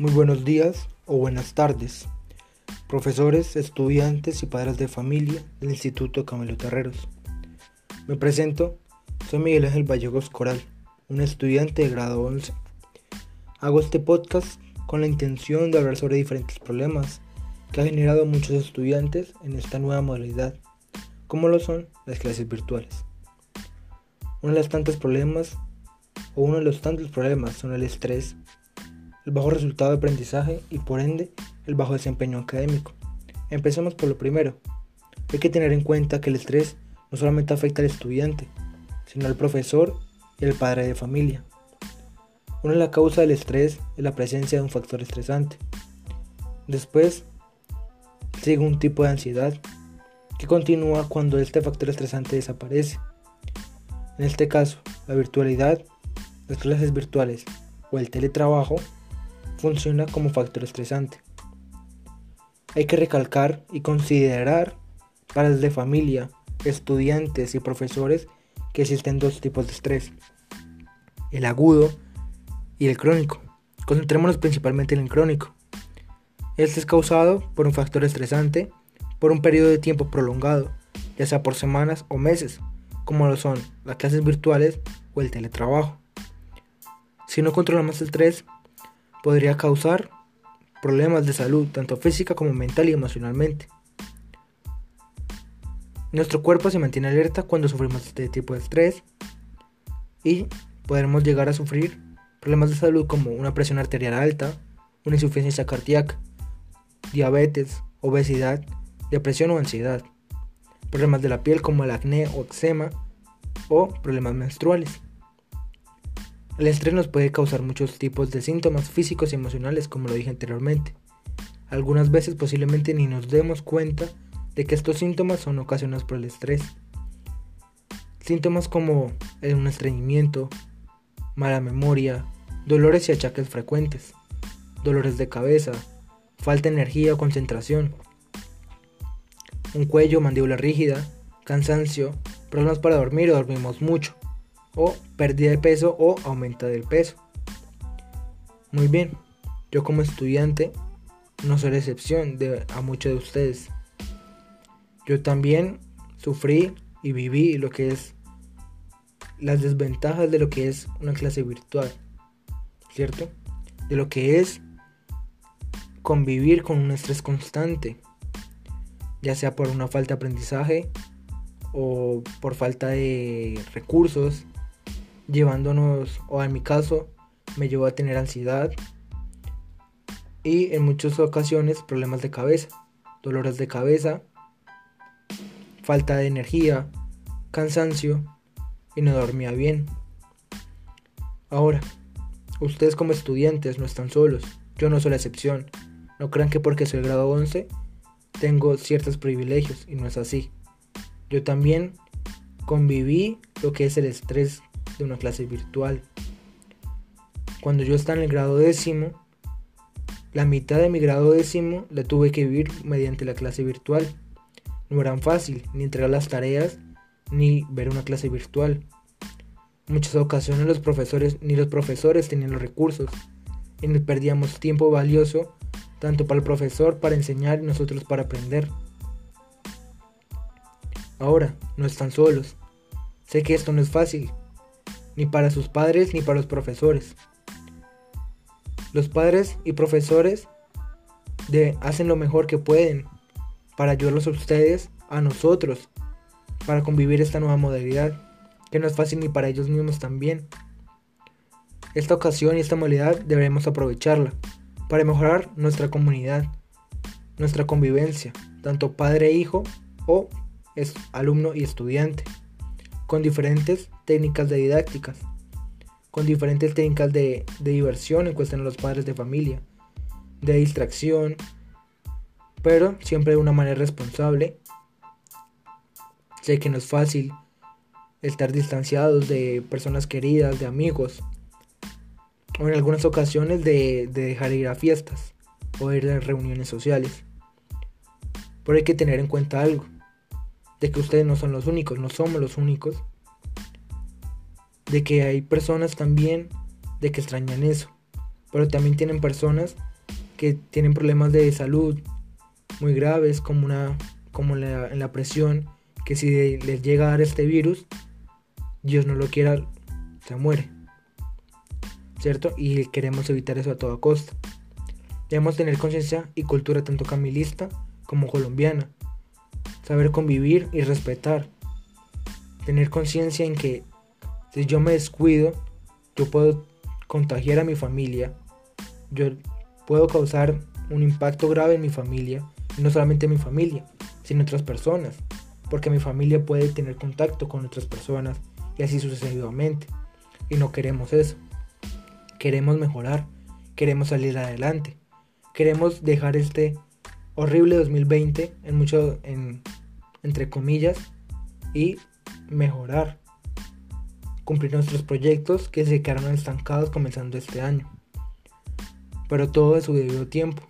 Muy buenos días o buenas tardes, profesores, estudiantes y padres de familia del Instituto Camilo Terreros. Me presento, soy Miguel Ángel Vallegos Coral, un estudiante de grado 11. Hago este podcast con la intención de hablar sobre diferentes problemas que ha generado muchos estudiantes en esta nueva modalidad, como lo son las clases virtuales. Uno de los tantos problemas o uno de los tantos problemas son el estrés, el bajo resultado de aprendizaje y por ende el bajo desempeño académico. Empecemos por lo primero. Hay que tener en cuenta que el estrés no solamente afecta al estudiante, sino al profesor y al padre de familia. Una de las causas del estrés es la presencia de un factor estresante. Después sigue un tipo de ansiedad que continúa cuando este factor estresante desaparece. En este caso, la virtualidad, las clases virtuales o el teletrabajo funciona como factor estresante. Hay que recalcar y considerar para de familia, estudiantes y profesores que existen dos tipos de estrés, el agudo y el crónico. Concentrémonos principalmente en el crónico. Este es causado por un factor estresante por un periodo de tiempo prolongado, ya sea por semanas o meses, como lo son las clases virtuales o el teletrabajo. Si no controlamos el estrés, podría causar problemas de salud, tanto física como mental y emocionalmente. Nuestro cuerpo se mantiene alerta cuando sufrimos este tipo de estrés y podremos llegar a sufrir problemas de salud como una presión arterial alta, una insuficiencia cardíaca, diabetes, obesidad, depresión o ansiedad, problemas de la piel como el acné o eczema o problemas menstruales. El estrés nos puede causar muchos tipos de síntomas físicos y emocionales, como lo dije anteriormente. Algunas veces posiblemente ni nos demos cuenta de que estos síntomas son ocasionados por el estrés. Síntomas como un estreñimiento, mala memoria, dolores y achaques frecuentes, dolores de cabeza, falta de energía o concentración, un cuello, mandíbula rígida, cansancio, problemas para dormir o dormimos mucho, o pérdida de peso o aumenta del peso. Muy bien, yo como estudiante no soy la excepción de, a muchos de ustedes. Yo también sufrí y viví lo que es las desventajas de lo que es una clase virtual, ¿cierto? De lo que es convivir con un estrés constante, ya sea por una falta de aprendizaje o por falta de recursos, llevándonos, o en mi caso, me llevó a tener ansiedad y en muchas ocasiones problemas de cabeza, dolores de cabeza, falta de energía, cansancio y no dormía bien. Ahora, ustedes como estudiantes no están solos, yo no soy la excepción. No crean que porque soy grado 11 tengo ciertos privilegios y no es así. Yo también conviví lo que es el estrés de una clase virtual. Cuando yo estaba en el grado décimo, la mitad de mi grado décimo la tuve que vivir mediante la clase virtual. No era fácil ni entregar las tareas ni ver una clase virtual. En muchas ocasiones los profesores ni los profesores tenían los recursos y nos perdíamos tiempo valioso tanto para el profesor para enseñar y nosotros para aprender. Ahora, no están solos. Sé que esto no es fácil, ni para sus padres ni para los profesores. Los padres y profesores hacen lo mejor que pueden para ayudarlos a ustedes, a nosotros, para convivir esta nueva modalidad, que no es fácil ni para ellos mismos también. Esta ocasión y esta modalidad debemos aprovecharla para mejorar nuestra comunidad, nuestra convivencia, tanto padre e hijo o es alumno y estudiante con diferentes técnicas de didácticas, con diferentes técnicas de, diversión en cuestión a los padres de familia, de distracción, pero siempre de una manera responsable. Sé que no es fácil estar distanciados de personas queridas, de amigos, o en algunas ocasiones de, de dejar ir a fiestas o ir a reuniones sociales. Pero hay que tener en cuenta algo de que ustedes no son los únicos, no somos los únicos, de que hay personas también de que extrañan eso, pero también tienen personas que tienen problemas de salud muy graves como, una, como la, en la presión, que si les llega a dar este virus, Dios no lo quiera, se muere. ¿Cierto? Y queremos evitar eso a toda costa. Debemos tener conciencia y cultura tanto camilista como colombiana. Saber convivir y respetar. Tener conciencia en que si yo me descuido, yo puedo contagiar a mi familia. Yo puedo causar un impacto grave en mi familia. No solamente en mi familia, sino en otras personas. Porque mi familia puede tener contacto con otras personas y así sucesivamente. Y no queremos eso. Queremos mejorar. Queremos salir adelante. Queremos dejar este horrible 2020 en mucho, en, entre comillas, y mejorar. Cumplir nuestros proyectos que se quedaron estancados comenzando este año. Pero todo de su debido tiempo.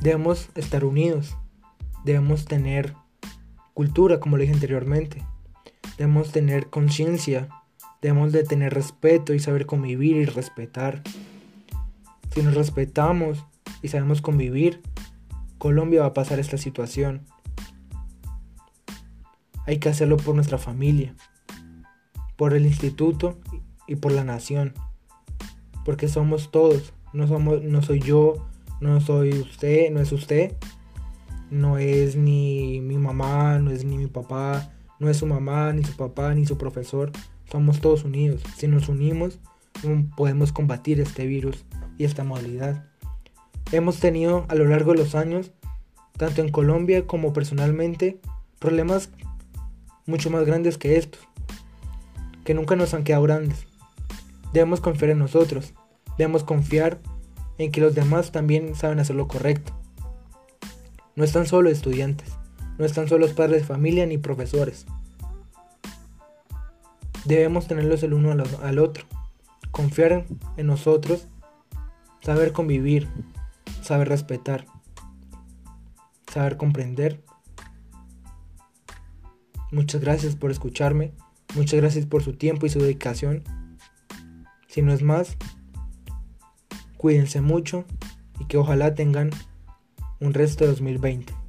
Debemos estar unidos. Debemos tener cultura, como le dije anteriormente. Debemos tener conciencia. Debemos de tener respeto y saber convivir y respetar. Si nos respetamos y sabemos convivir, Colombia va a pasar esta situación. Hay que hacerlo por nuestra familia, por el instituto y por la nación. Porque somos todos. No, somos, no soy yo, no soy usted, no es usted. No es ni mi mamá, no es ni mi papá, no es su mamá, ni su papá, ni su profesor. Somos todos unidos. Si nos unimos, podemos combatir este virus y esta modalidad. Hemos tenido a lo largo de los años, tanto en Colombia como personalmente, problemas mucho más grandes que estos, que nunca nos han quedado grandes. Debemos confiar en nosotros, debemos confiar en que los demás también saben hacer lo correcto. No están solo estudiantes, no están solo padres de familia ni profesores. Debemos tenerlos el uno al otro, confiar en nosotros, saber convivir, saber respetar, saber comprender Muchas gracias por escucharme. Muchas gracias por su tiempo y su dedicación. Si no es más, cuídense mucho y que ojalá tengan un resto de 2020.